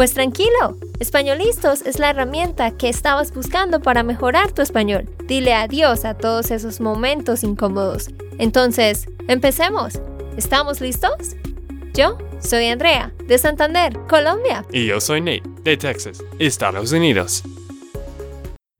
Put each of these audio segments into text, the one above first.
Pues tranquilo, Españolistos es la herramienta que estabas buscando para mejorar tu español. Dile adiós a todos esos momentos incómodos. Entonces, empecemos. ¿Estamos listos? Yo soy Andrea, de Santander, Colombia. Y yo soy Nate, de Texas, Estados Unidos.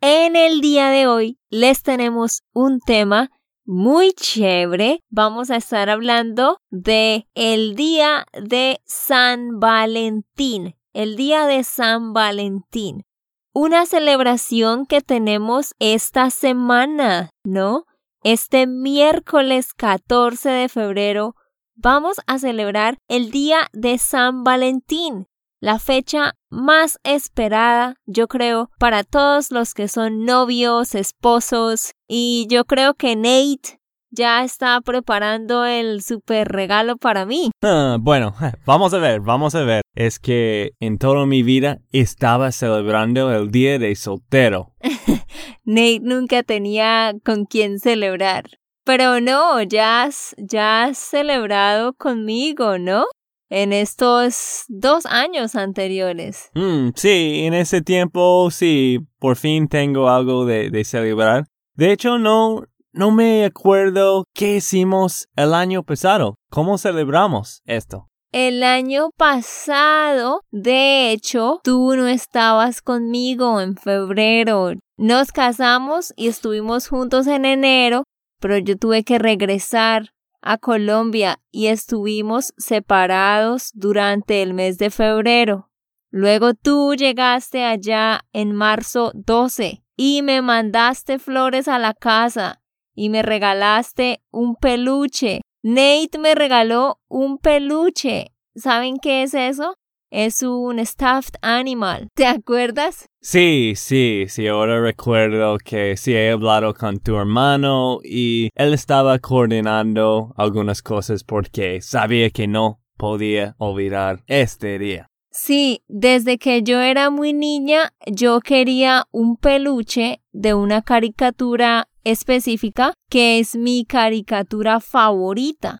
En el día de hoy les tenemos un tema muy chévere. Vamos a estar hablando de el día de San Valentín el día de San Valentín. Una celebración que tenemos esta semana, ¿no? Este miércoles 14 de febrero vamos a celebrar el día de San Valentín, la fecha más esperada, yo creo, para todos los que son novios, esposos, y yo creo que Nate ya está preparando el super regalo para mí. Ah, bueno, vamos a ver, vamos a ver. Es que en toda mi vida estaba celebrando el día de soltero. Nate nunca tenía con quién celebrar. Pero no, ya has, ya has celebrado conmigo, ¿no? En estos dos años anteriores. Mm, sí, en ese tiempo sí, por fin tengo algo de, de celebrar. De hecho, no, no me acuerdo qué hicimos el año pasado. ¿Cómo celebramos esto? El año pasado, de hecho, tú no estabas conmigo en febrero. Nos casamos y estuvimos juntos en enero, pero yo tuve que regresar a Colombia y estuvimos separados durante el mes de febrero. Luego tú llegaste allá en marzo 12 y me mandaste flores a la casa y me regalaste un peluche. Nate me regaló un peluche. ¿Saben qué es eso? Es un stuffed animal. ¿Te acuerdas? Sí, sí, sí, ahora recuerdo que sí he hablado con tu hermano y él estaba coordinando algunas cosas porque sabía que no podía olvidar este día. Sí, desde que yo era muy niña, yo quería un peluche de una caricatura específica que es mi caricatura favorita.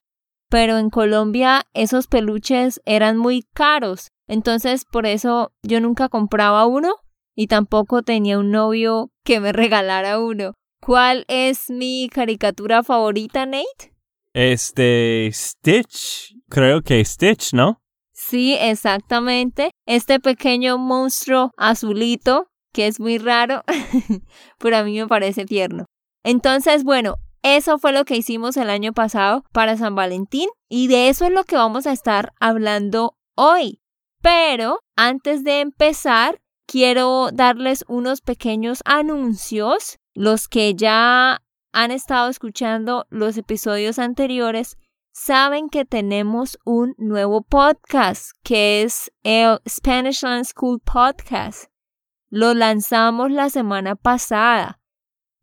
Pero en Colombia esos peluches eran muy caros, entonces por eso yo nunca compraba uno y tampoco tenía un novio que me regalara uno. ¿Cuál es mi caricatura favorita, Nate? Este Stitch, creo que Stitch, ¿no? Sí, exactamente. Este pequeño monstruo azulito, que es muy raro, pero a mí me parece tierno. Entonces, bueno, eso fue lo que hicimos el año pasado para San Valentín y de eso es lo que vamos a estar hablando hoy. Pero antes de empezar, quiero darles unos pequeños anuncios. Los que ya han estado escuchando los episodios anteriores saben que tenemos un nuevo podcast que es el Spanish Land School Podcast. Lo lanzamos la semana pasada.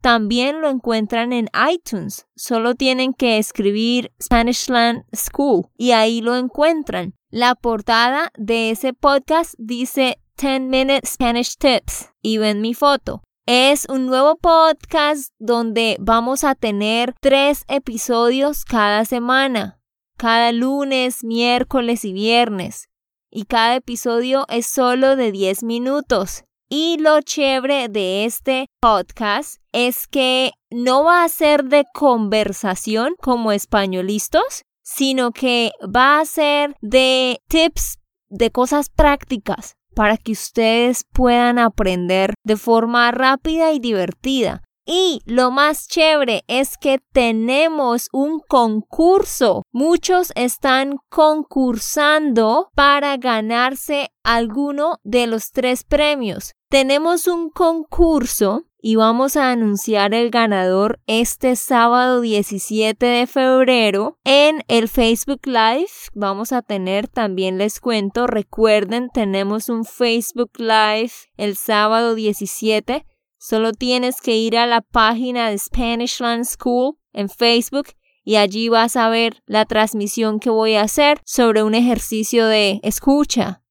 También lo encuentran en iTunes. Solo tienen que escribir Spanishland School y ahí lo encuentran. La portada de ese podcast dice 10 Minute Spanish Tips y ven mi foto. Es un nuevo podcast donde vamos a tener tres episodios cada semana, cada lunes, miércoles y viernes. Y cada episodio es solo de 10 minutos. Y lo chévere de este podcast es que no va a ser de conversación como españolistas, sino que va a ser de tips, de cosas prácticas para que ustedes puedan aprender de forma rápida y divertida. Y lo más chévere es que tenemos un concurso. Muchos están concursando para ganarse alguno de los tres premios. Tenemos un concurso y vamos a anunciar el ganador este sábado 17 de febrero en el Facebook Live. Vamos a tener también les cuento, recuerden, tenemos un Facebook Live el sábado 17 Solo tienes que ir a la página de Spanishland School en Facebook y allí vas a ver la transmisión que voy a hacer sobre un ejercicio de escucha.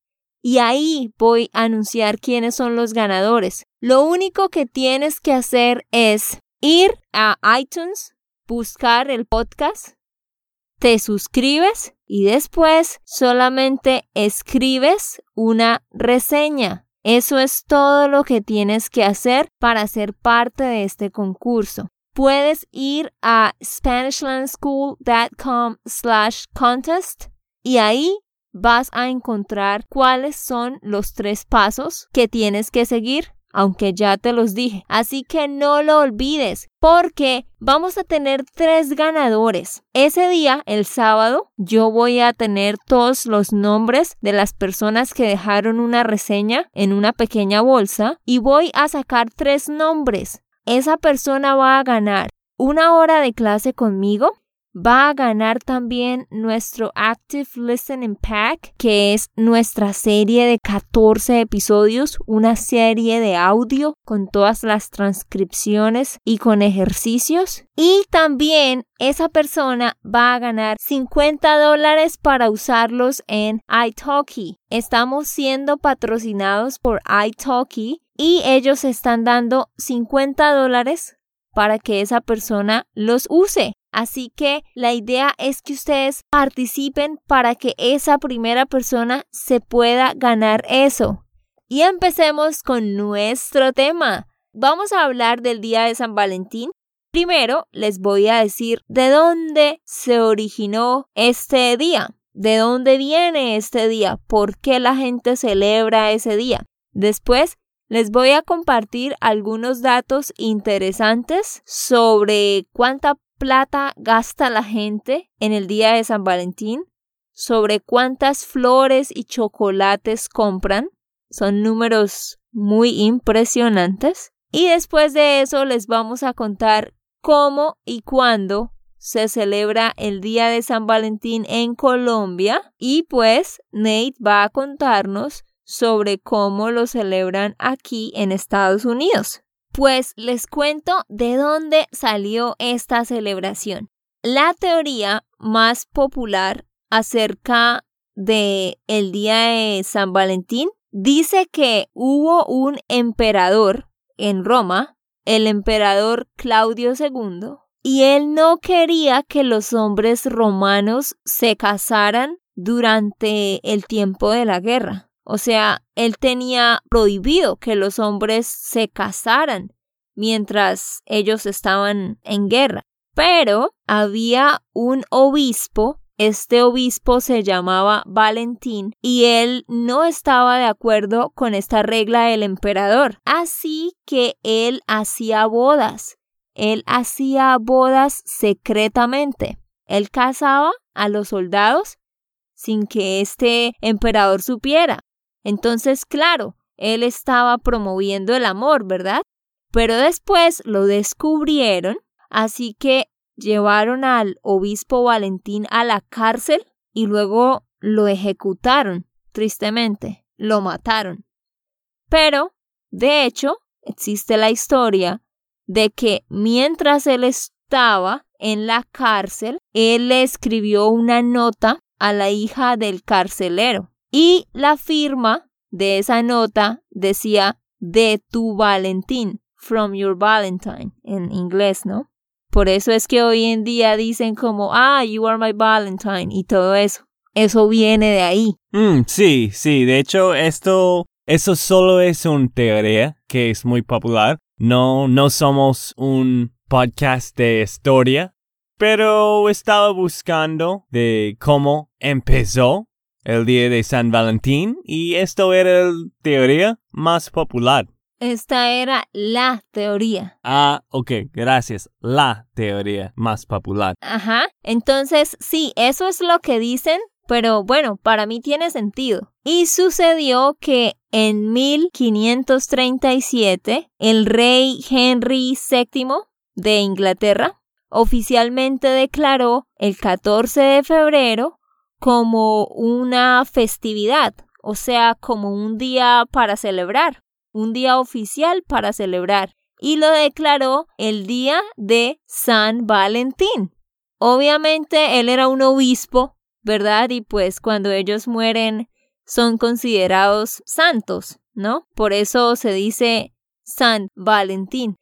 Y ahí voy a anunciar quiénes son los ganadores. Lo único que tienes que hacer es ir a iTunes, buscar el podcast, te suscribes y después solamente escribes una reseña. Eso es todo lo que tienes que hacer para ser parte de este concurso. Puedes ir a SpanishLandSchool.com slash contest y ahí vas a encontrar cuáles son los tres pasos que tienes que seguir aunque ya te los dije. Así que no lo olvides, porque vamos a tener tres ganadores. Ese día, el sábado, yo voy a tener todos los nombres de las personas que dejaron una reseña en una pequeña bolsa y voy a sacar tres nombres. Esa persona va a ganar una hora de clase conmigo va a ganar también nuestro Active Listening Pack, que es nuestra serie de 14 episodios, una serie de audio con todas las transcripciones y con ejercicios. Y también esa persona va a ganar 50 dólares para usarlos en iTalki. Estamos siendo patrocinados por iTalki y ellos están dando 50 dólares para que esa persona los use. Así que la idea es que ustedes participen para que esa primera persona se pueda ganar eso. Y empecemos con nuestro tema. Vamos a hablar del día de San Valentín. Primero les voy a decir de dónde se originó este día, de dónde viene este día, por qué la gente celebra ese día. Después les voy a compartir algunos datos interesantes sobre cuánta plata gasta la gente en el día de San Valentín, sobre cuántas flores y chocolates compran. Son números muy impresionantes. Y después de eso les vamos a contar cómo y cuándo se celebra el Día de San Valentín en Colombia. Y pues Nate va a contarnos sobre cómo lo celebran aquí en Estados Unidos. Pues les cuento de dónde salió esta celebración. La teoría más popular acerca de el día de San Valentín dice que hubo un emperador en Roma, el emperador Claudio II, y él no quería que los hombres romanos se casaran durante el tiempo de la guerra. O sea, él tenía prohibido que los hombres se casaran mientras ellos estaban en guerra. Pero había un obispo, este obispo se llamaba Valentín, y él no estaba de acuerdo con esta regla del emperador. Así que él hacía bodas. Él hacía bodas secretamente. Él casaba a los soldados sin que este emperador supiera. Entonces, claro, él estaba promoviendo el amor, ¿verdad? Pero después lo descubrieron, así que llevaron al obispo Valentín a la cárcel y luego lo ejecutaron, tristemente, lo mataron. Pero, de hecho, existe la historia de que mientras él estaba en la cárcel, él le escribió una nota a la hija del carcelero y la firma de esa nota decía de tu Valentín, from your Valentine, en inglés, ¿no? Por eso es que hoy en día dicen como, ah, you are my Valentine y todo eso. Eso viene de ahí. Mm, sí, sí, de hecho esto, eso solo es una teoría que es muy popular. No, no somos un podcast de historia, pero estaba buscando de cómo empezó el día de San Valentín y esto era la teoría más popular. Esta era la teoría. Ah, ok, gracias. La teoría más popular. Ajá. Entonces, sí, eso es lo que dicen, pero bueno, para mí tiene sentido. Y sucedió que en 1537 el rey Henry VII de Inglaterra oficialmente declaró el 14 de febrero como una festividad, o sea, como un día para celebrar, un día oficial para celebrar, y lo declaró el día de San Valentín. Obviamente él era un obispo, ¿verdad? Y pues cuando ellos mueren son considerados santos, ¿no? Por eso se dice San Valentín.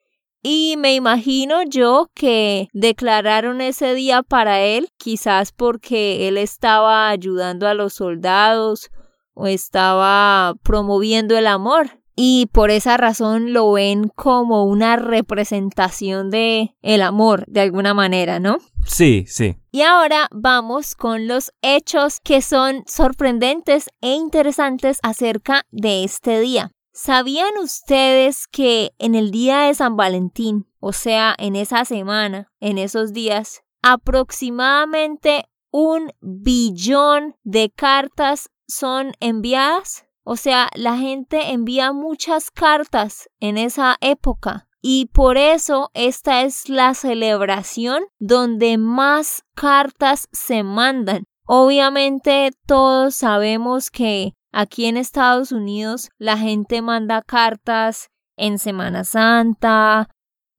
Y me imagino yo que declararon ese día para él, quizás porque él estaba ayudando a los soldados o estaba promoviendo el amor. Y por esa razón lo ven como una representación de el amor, de alguna manera, ¿no? Sí, sí. Y ahora vamos con los hechos que son sorprendentes e interesantes acerca de este día. ¿Sabían ustedes que en el día de San Valentín, o sea, en esa semana, en esos días, aproximadamente un billón de cartas son enviadas? O sea, la gente envía muchas cartas en esa época. Y por eso esta es la celebración donde más cartas se mandan. Obviamente todos sabemos que Aquí en Estados Unidos la gente manda cartas en Semana Santa,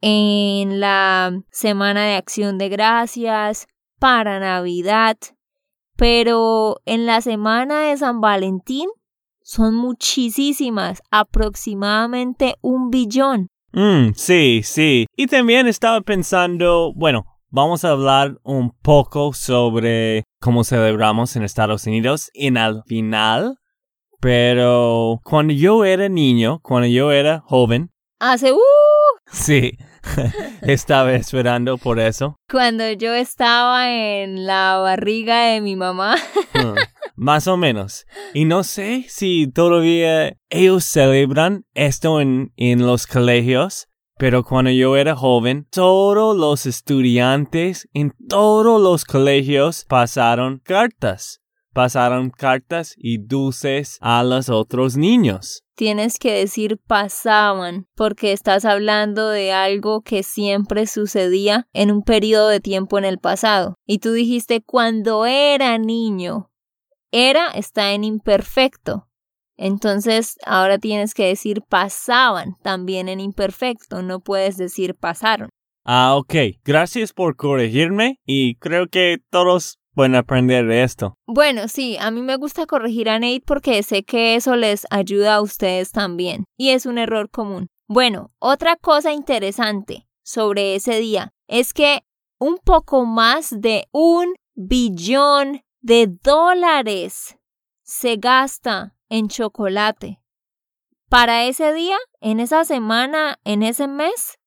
en la Semana de Acción de Gracias, para Navidad, pero en la Semana de San Valentín son muchísimas, aproximadamente un billón. Mm, sí, sí. Y también estaba pensando, bueno, vamos a hablar un poco sobre cómo celebramos en Estados Unidos y al final pero cuando yo era niño, cuando yo era joven. Hace uh. Sí, estaba esperando por eso. Cuando yo estaba en la barriga de mi mamá. Ah, más o menos. Y no sé si todavía ellos celebran esto en, en los colegios. Pero cuando yo era joven, todos los estudiantes en todos los colegios pasaron cartas pasaron cartas y dulces a los otros niños. Tienes que decir pasaban, porque estás hablando de algo que siempre sucedía en un periodo de tiempo en el pasado. Y tú dijiste cuando era niño. Era está en imperfecto. Entonces ahora tienes que decir pasaban también en imperfecto, no puedes decir pasaron. Ah, ok. Gracias por corregirme y creo que todos bueno aprender de esto. Bueno, sí, a mí me gusta corregir a Nate porque sé que eso les ayuda a ustedes también. Y es un error común. Bueno, otra cosa interesante sobre ese día es que un poco más de un billón de dólares se gasta en chocolate. Para ese día, en esa semana, en ese mes,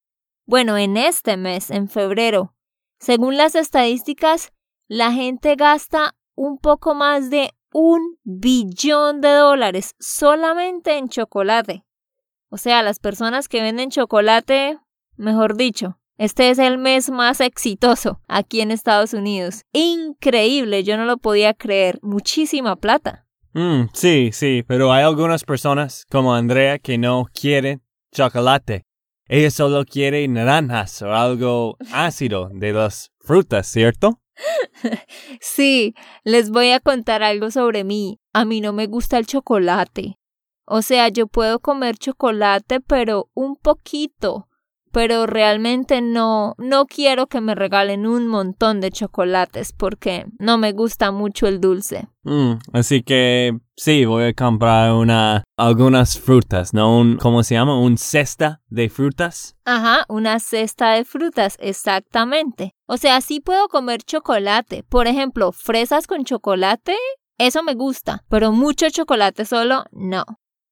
bueno, en este mes, en febrero, según las estadísticas, la gente gasta un poco más de un billón de dólares solamente en chocolate. O sea, las personas que venden chocolate, mejor dicho, este es el mes más exitoso aquí en Estados Unidos. Increíble, yo no lo podía creer. Muchísima plata. Mm, sí, sí, pero hay algunas personas como Andrea que no quieren chocolate. Ella solo quiere naranjas o algo ácido de las frutas, ¿cierto? sí, les voy a contar algo sobre mí. A mí no me gusta el chocolate. O sea, yo puedo comer chocolate, pero un poquito. Pero realmente no, no quiero que me regalen un montón de chocolates porque no me gusta mucho el dulce. Mm, así que sí, voy a comprar una, algunas frutas, ¿no? Un, ¿Cómo se llama? ¿Un cesta de frutas? Ajá, una cesta de frutas, exactamente. O sea, sí puedo comer chocolate. Por ejemplo, fresas con chocolate, eso me gusta, pero mucho chocolate solo, no.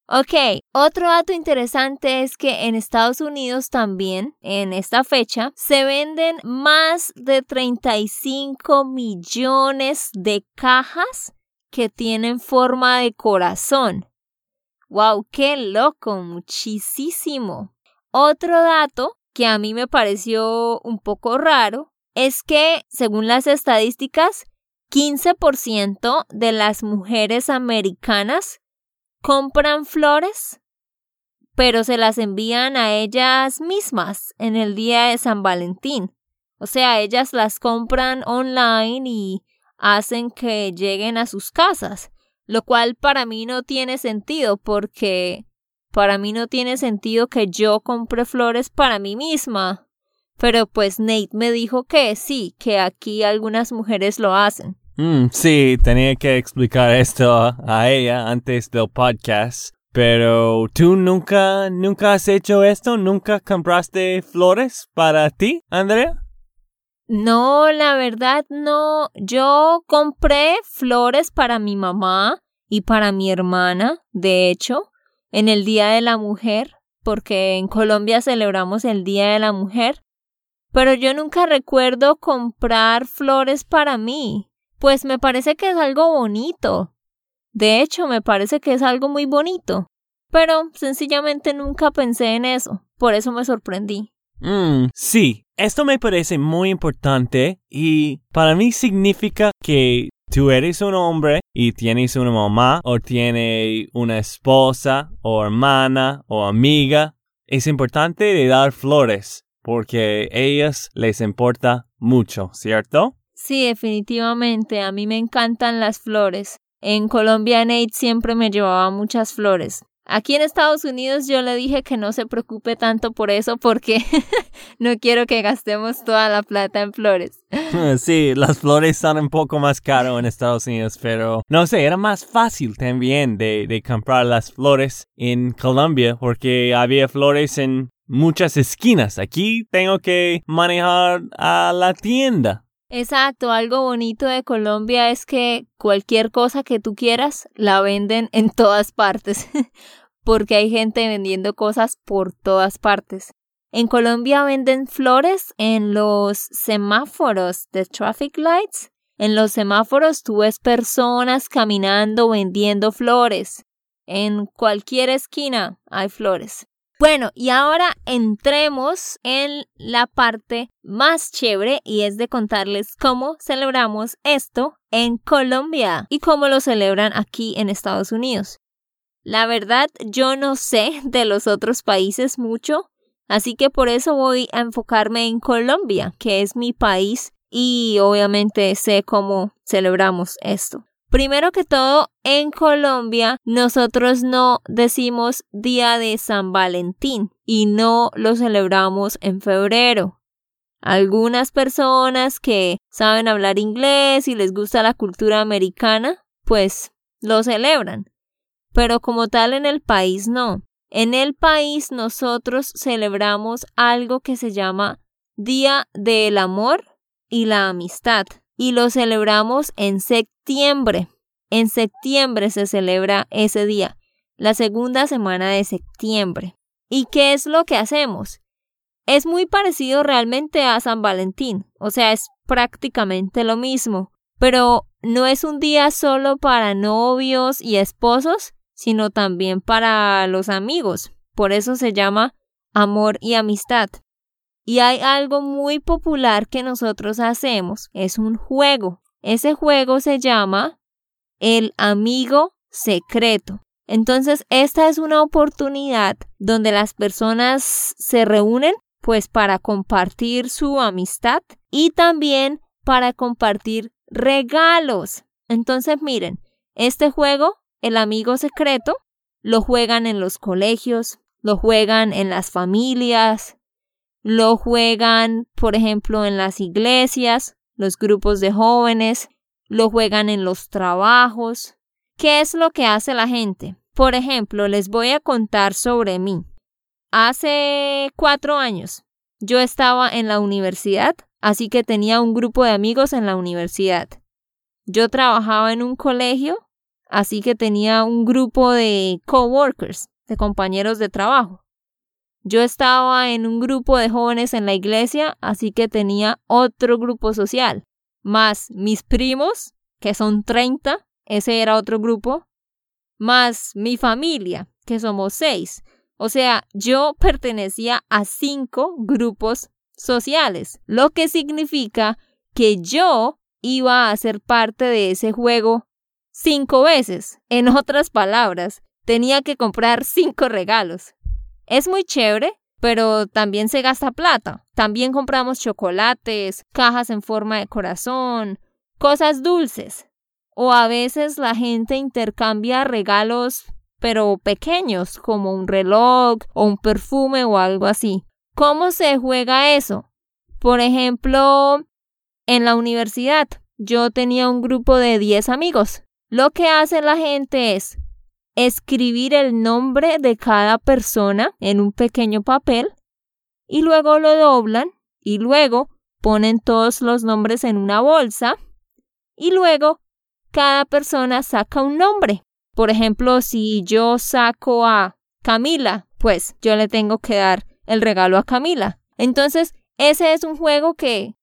Ok, otro dato interesante es que en Estados Unidos también, en esta fecha, se venden más de 35 millones de cajas que tienen forma de corazón. ¡Wow! ¡Qué loco! Muchísimo. Otro dato que a mí me pareció un poco raro es que, según las estadísticas, 15% de las mujeres americanas compran flores, pero se las envían a ellas mismas en el día de San Valentín. O sea, ellas las compran online y hacen que lleguen a sus casas, lo cual para mí no tiene sentido porque para mí no tiene sentido que yo compre flores para mí misma, Pero pues Nate me dijo que sí, que aquí algunas mujeres lo hacen. Mm, sí, tenía que explicar esto a ella antes del podcast. Pero tú nunca, nunca has hecho esto, nunca compraste flores para ti, Andrea? No, la verdad no. Yo compré flores para mi mamá y para mi hermana, de hecho, en el Día de la Mujer, porque en Colombia celebramos el Día de la Mujer. Pero yo nunca recuerdo comprar flores para mí, pues me parece que es algo bonito. De hecho, me parece que es algo muy bonito. Pero sencillamente nunca pensé en eso, por eso me sorprendí. Mm, sí, esto me parece muy importante y para mí significa que tú eres un hombre y tienes una mamá o tienes una esposa o hermana o amiga. Es importante dar flores porque a ellas les importa mucho, ¿cierto? Sí, definitivamente. A mí me encantan las flores. En Colombia Nate siempre me llevaba muchas flores. Aquí en Estados Unidos yo le dije que no se preocupe tanto por eso porque no quiero que gastemos toda la plata en flores. Sí, las flores son un poco más caro en Estados Unidos, pero no sé, era más fácil también de, de comprar las flores en Colombia porque había flores en muchas esquinas. Aquí tengo que manejar a la tienda. Exacto, algo bonito de Colombia es que cualquier cosa que tú quieras la venden en todas partes, porque hay gente vendiendo cosas por todas partes. En Colombia venden flores en los semáforos de traffic lights. En los semáforos tú ves personas caminando vendiendo flores. En cualquier esquina hay flores. Bueno, y ahora entremos en la parte más chévere y es de contarles cómo celebramos esto en Colombia y cómo lo celebran aquí en Estados Unidos. La verdad, yo no sé de los otros países mucho, así que por eso voy a enfocarme en Colombia, que es mi país y obviamente sé cómo celebramos esto. Primero que todo, en Colombia nosotros no decimos Día de San Valentín y no lo celebramos en febrero. Algunas personas que saben hablar inglés y les gusta la cultura americana, pues lo celebran. Pero como tal en el país no. En el país nosotros celebramos algo que se llama Día del Amor y la Amistad y lo celebramos en septiembre. En septiembre se celebra ese día, la segunda semana de septiembre. ¿Y qué es lo que hacemos? Es muy parecido realmente a San Valentín, o sea, es prácticamente lo mismo, pero no es un día solo para novios y esposos, sino también para los amigos. Por eso se llama amor y amistad. Y hay algo muy popular que nosotros hacemos, es un juego. Ese juego se llama el amigo secreto. Entonces, esta es una oportunidad donde las personas se reúnen pues para compartir su amistad y también para compartir regalos. Entonces, miren, este juego, el amigo secreto, lo juegan en los colegios, lo juegan en las familias, lo juegan, por ejemplo, en las iglesias, los grupos de jóvenes, lo juegan en los trabajos. ¿Qué es lo que hace la gente? Por ejemplo, les voy a contar sobre mí. Hace cuatro años yo estaba en la universidad, así que tenía un grupo de amigos en la universidad. Yo trabajaba en un colegio, así que tenía un grupo de coworkers, de compañeros de trabajo. Yo estaba en un grupo de jóvenes en la iglesia, así que tenía otro grupo social, más mis primos, que son 30, ese era otro grupo, más mi familia, que somos seis. O sea, yo pertenecía a cinco grupos sociales, lo que significa que yo iba a ser parte de ese juego cinco veces. En otras palabras, tenía que comprar cinco regalos. Es muy chévere, pero también se gasta plata. También compramos chocolates, cajas en forma de corazón, cosas dulces. O a veces la gente intercambia regalos, pero pequeños, como un reloj o un perfume o algo así. ¿Cómo se juega eso? Por ejemplo, en la universidad yo tenía un grupo de 10 amigos. Lo que hace la gente es escribir el nombre de cada persona en un pequeño papel y luego lo doblan y luego ponen todos los nombres en una bolsa y luego cada persona saca un nombre. Por ejemplo, si yo saco a Camila, pues yo le tengo que dar el regalo a Camila. Entonces, ese es un juego que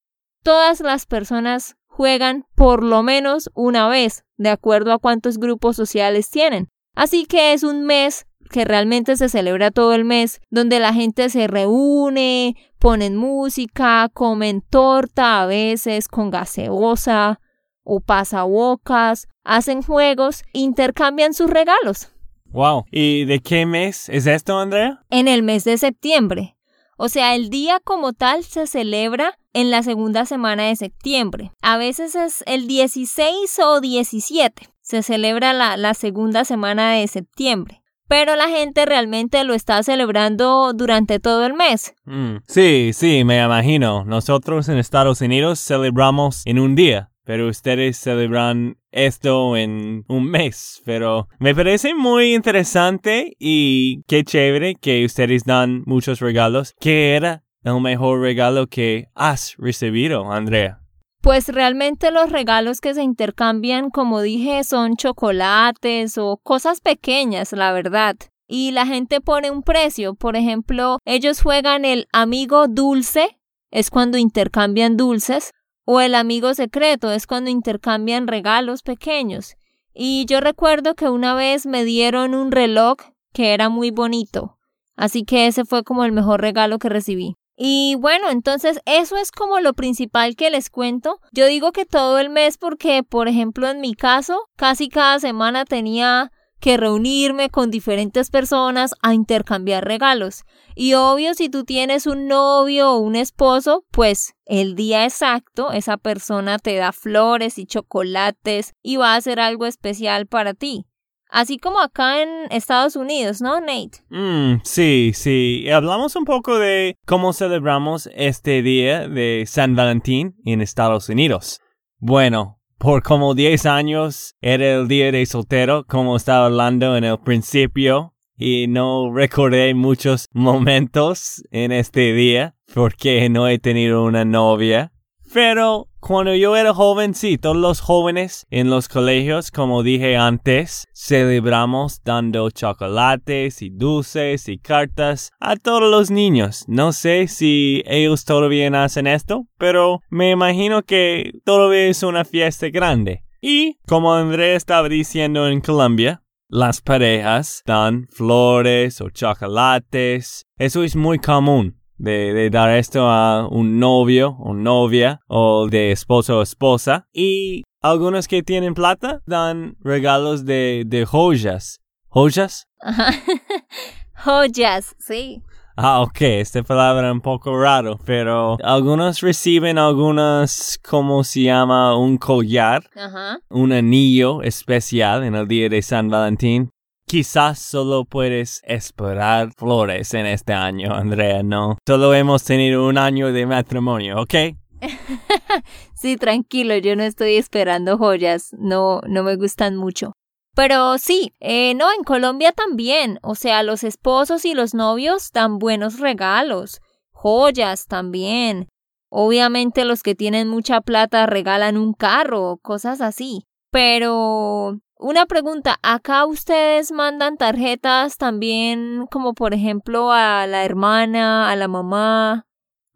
todas las personas juegan por lo menos una vez, de acuerdo a cuántos grupos sociales tienen. Así que es un mes que realmente se celebra todo el mes, donde la gente se reúne, ponen música, comen torta a veces con gaseosa o pasabocas, hacen juegos, intercambian sus regalos. Wow. ¿Y de qué mes es esto, Andrea? En el mes de septiembre. O sea, el día como tal se celebra en la segunda semana de septiembre. A veces es el 16 o 17. Se celebra la, la segunda semana de septiembre pero la gente realmente lo está celebrando durante todo el mes. Mm, sí, sí, me imagino. Nosotros en Estados Unidos celebramos en un día, pero ustedes celebran esto en un mes. Pero me parece muy interesante y qué chévere que ustedes dan muchos regalos. ¿Qué era el mejor regalo que has recibido, Andrea? Pues realmente los regalos que se intercambian, como dije, son chocolates o cosas pequeñas, la verdad. Y la gente pone un precio. Por ejemplo, ellos juegan el amigo dulce, es cuando intercambian dulces, o el amigo secreto, es cuando intercambian regalos pequeños. Y yo recuerdo que una vez me dieron un reloj que era muy bonito. Así que ese fue como el mejor regalo que recibí. Y bueno, entonces eso es como lo principal que les cuento. Yo digo que todo el mes porque, por ejemplo, en mi caso, casi cada semana tenía que reunirme con diferentes personas a intercambiar regalos. Y obvio, si tú tienes un novio o un esposo, pues el día exacto esa persona te da flores y chocolates y va a hacer algo especial para ti. Así como acá en Estados Unidos, ¿no, Nate? Mm, sí, sí. Hablamos un poco de cómo celebramos este día de San Valentín en Estados Unidos. Bueno, por como 10 años era el día de soltero, como estaba hablando en el principio, y no recordé muchos momentos en este día porque no he tenido una novia. Pero cuando yo era joven, sí, todos los jóvenes en los colegios, como dije antes, celebramos dando chocolates y dulces y cartas a todos los niños. No sé si ellos todavía hacen esto, pero me imagino que todavía es una fiesta grande. Y, como André estaba diciendo en Colombia, las parejas dan flores o chocolates. Eso es muy común de, dar esto a un novio o novia o de esposo o esposa. Y algunos que tienen plata dan regalos de, de joyas. ¿Joyas? joyas, sí. Ah, ok, esta palabra es un poco raro, pero algunos reciben algunas, ¿cómo se llama? Un collar, un anillo especial en el día de San Valentín. Quizás solo puedes esperar flores en este año, Andrea, ¿no? Solo hemos tenido un año de matrimonio, ¿ok? sí, tranquilo, yo no estoy esperando joyas, no, no me gustan mucho. Pero sí, eh, no, en Colombia también, o sea, los esposos y los novios dan buenos regalos, joyas también. Obviamente los que tienen mucha plata regalan un carro, cosas así. Pero una pregunta, ¿acá ustedes mandan tarjetas también como por ejemplo a la hermana, a la mamá,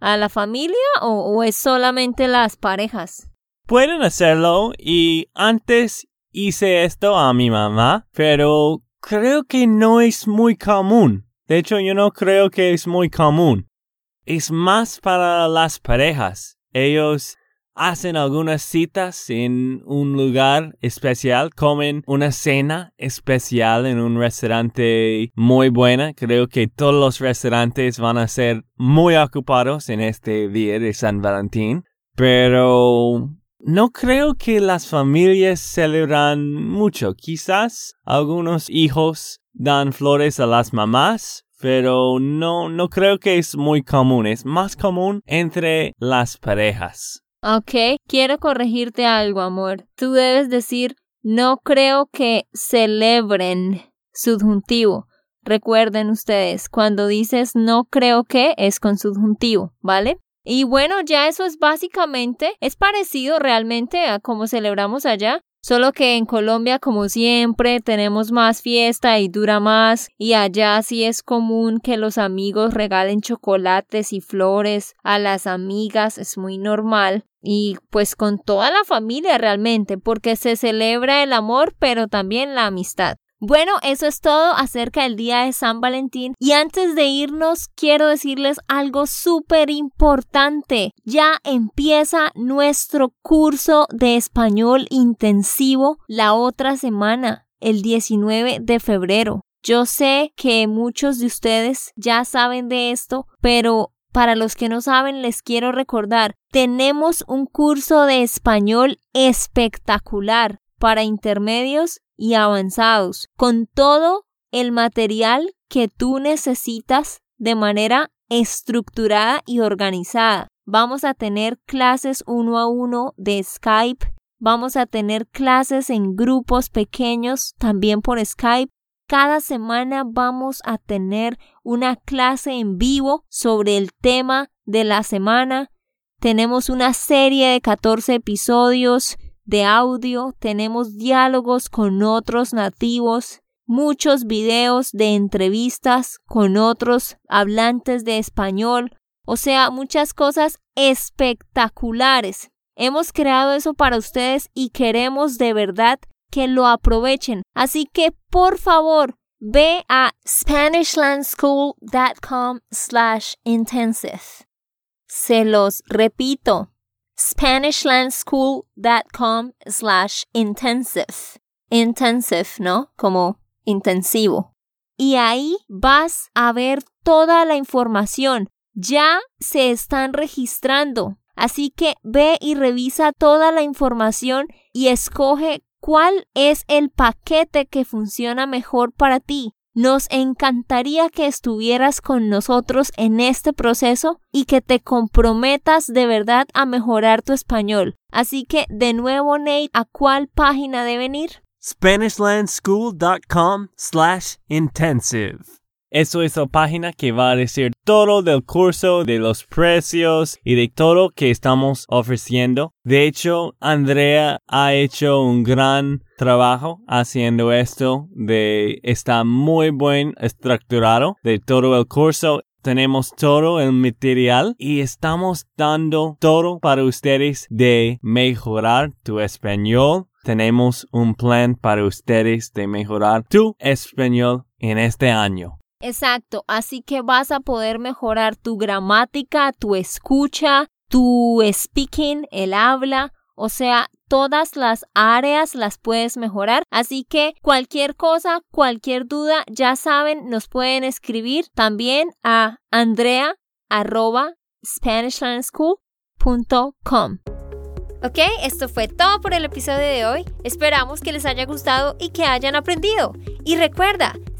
a la familia o, es solamente las parejas? Pueden hacerlo y antes hice esto a mi mamá, pero creo que no es muy común. De hecho, yo no creo que es muy común. Es más para las parejas. Ellos hacen algunas citas en un lugar especial, comen una cena especial en un restaurante muy buena. Creo que todos los restaurantes van a ser muy ocupados en este día de San Valentín, pero no creo que las familias celebran mucho. Quizás algunos hijos dan flores a las mamás, pero no, no creo que es muy común. Es más común entre las parejas. Ok, quiero corregirte algo, amor. Tú debes decir, no creo que celebren subjuntivo. Recuerden ustedes, cuando dices no creo que es con subjuntivo, ¿vale? Y bueno, ya eso es básicamente, es parecido realmente a como celebramos allá, Solo que en Colombia, como siempre, tenemos más fiesta y dura más, y allá sí es común que los amigos regalen chocolates y flores a las amigas, es muy normal. Y pues con toda la familia realmente, porque se celebra el amor, pero también la amistad. Bueno, eso es todo acerca del día de San Valentín y antes de irnos quiero decirles algo súper importante. Ya empieza nuestro curso de español intensivo la otra semana, el 19 de febrero. Yo sé que muchos de ustedes ya saben de esto, pero para los que no saben, les quiero recordar, tenemos un curso de español espectacular para intermedios y avanzados, con todo el material que tú necesitas de manera estructurada y organizada. Vamos a tener clases uno a uno de Skype, vamos a tener clases en grupos pequeños también por Skype. Cada semana vamos a tener una clase en vivo sobre el tema de la semana. Tenemos una serie de 14 episodios de audio, tenemos diálogos con otros nativos, muchos videos de entrevistas con otros hablantes de español, o sea, muchas cosas espectaculares. Hemos creado eso para ustedes y queremos de verdad que lo aprovechen. Así que, por favor, ve a SpanishLandSchool.com slash intensive. Se los repito, SpanishLandSchool.com slash intensive. Intensive, ¿no? Como intensivo. Y ahí vas a ver toda la información. Ya se están registrando. Así que ve y revisa toda la información y escoge cuál es el paquete que funciona mejor para ti. Nos encantaría que estuvieras con nosotros en este proceso y que te comprometas de verdad a mejorar tu español. Así que, de nuevo, Nate, ¿a cuál página deben ir? SpanishLandSchool.com slash intensive. Eso es la página que va a decir todo del curso, de los precios y de todo que estamos ofreciendo. De hecho, Andrea ha hecho un gran trabajo haciendo esto de está muy buen estructurado de todo el curso tenemos todo el material y estamos dando todo para ustedes de mejorar tu español. Tenemos un plan para ustedes de mejorar tu español en este año. Exacto, así que vas a poder mejorar tu gramática, tu escucha, tu speaking, el habla, o sea, todas las áreas las puedes mejorar. Así que cualquier cosa, cualquier duda, ya saben, nos pueden escribir también a andrea arroba. Ok, esto fue todo por el episodio de hoy. Esperamos que les haya gustado y que hayan aprendido. Y recuerda,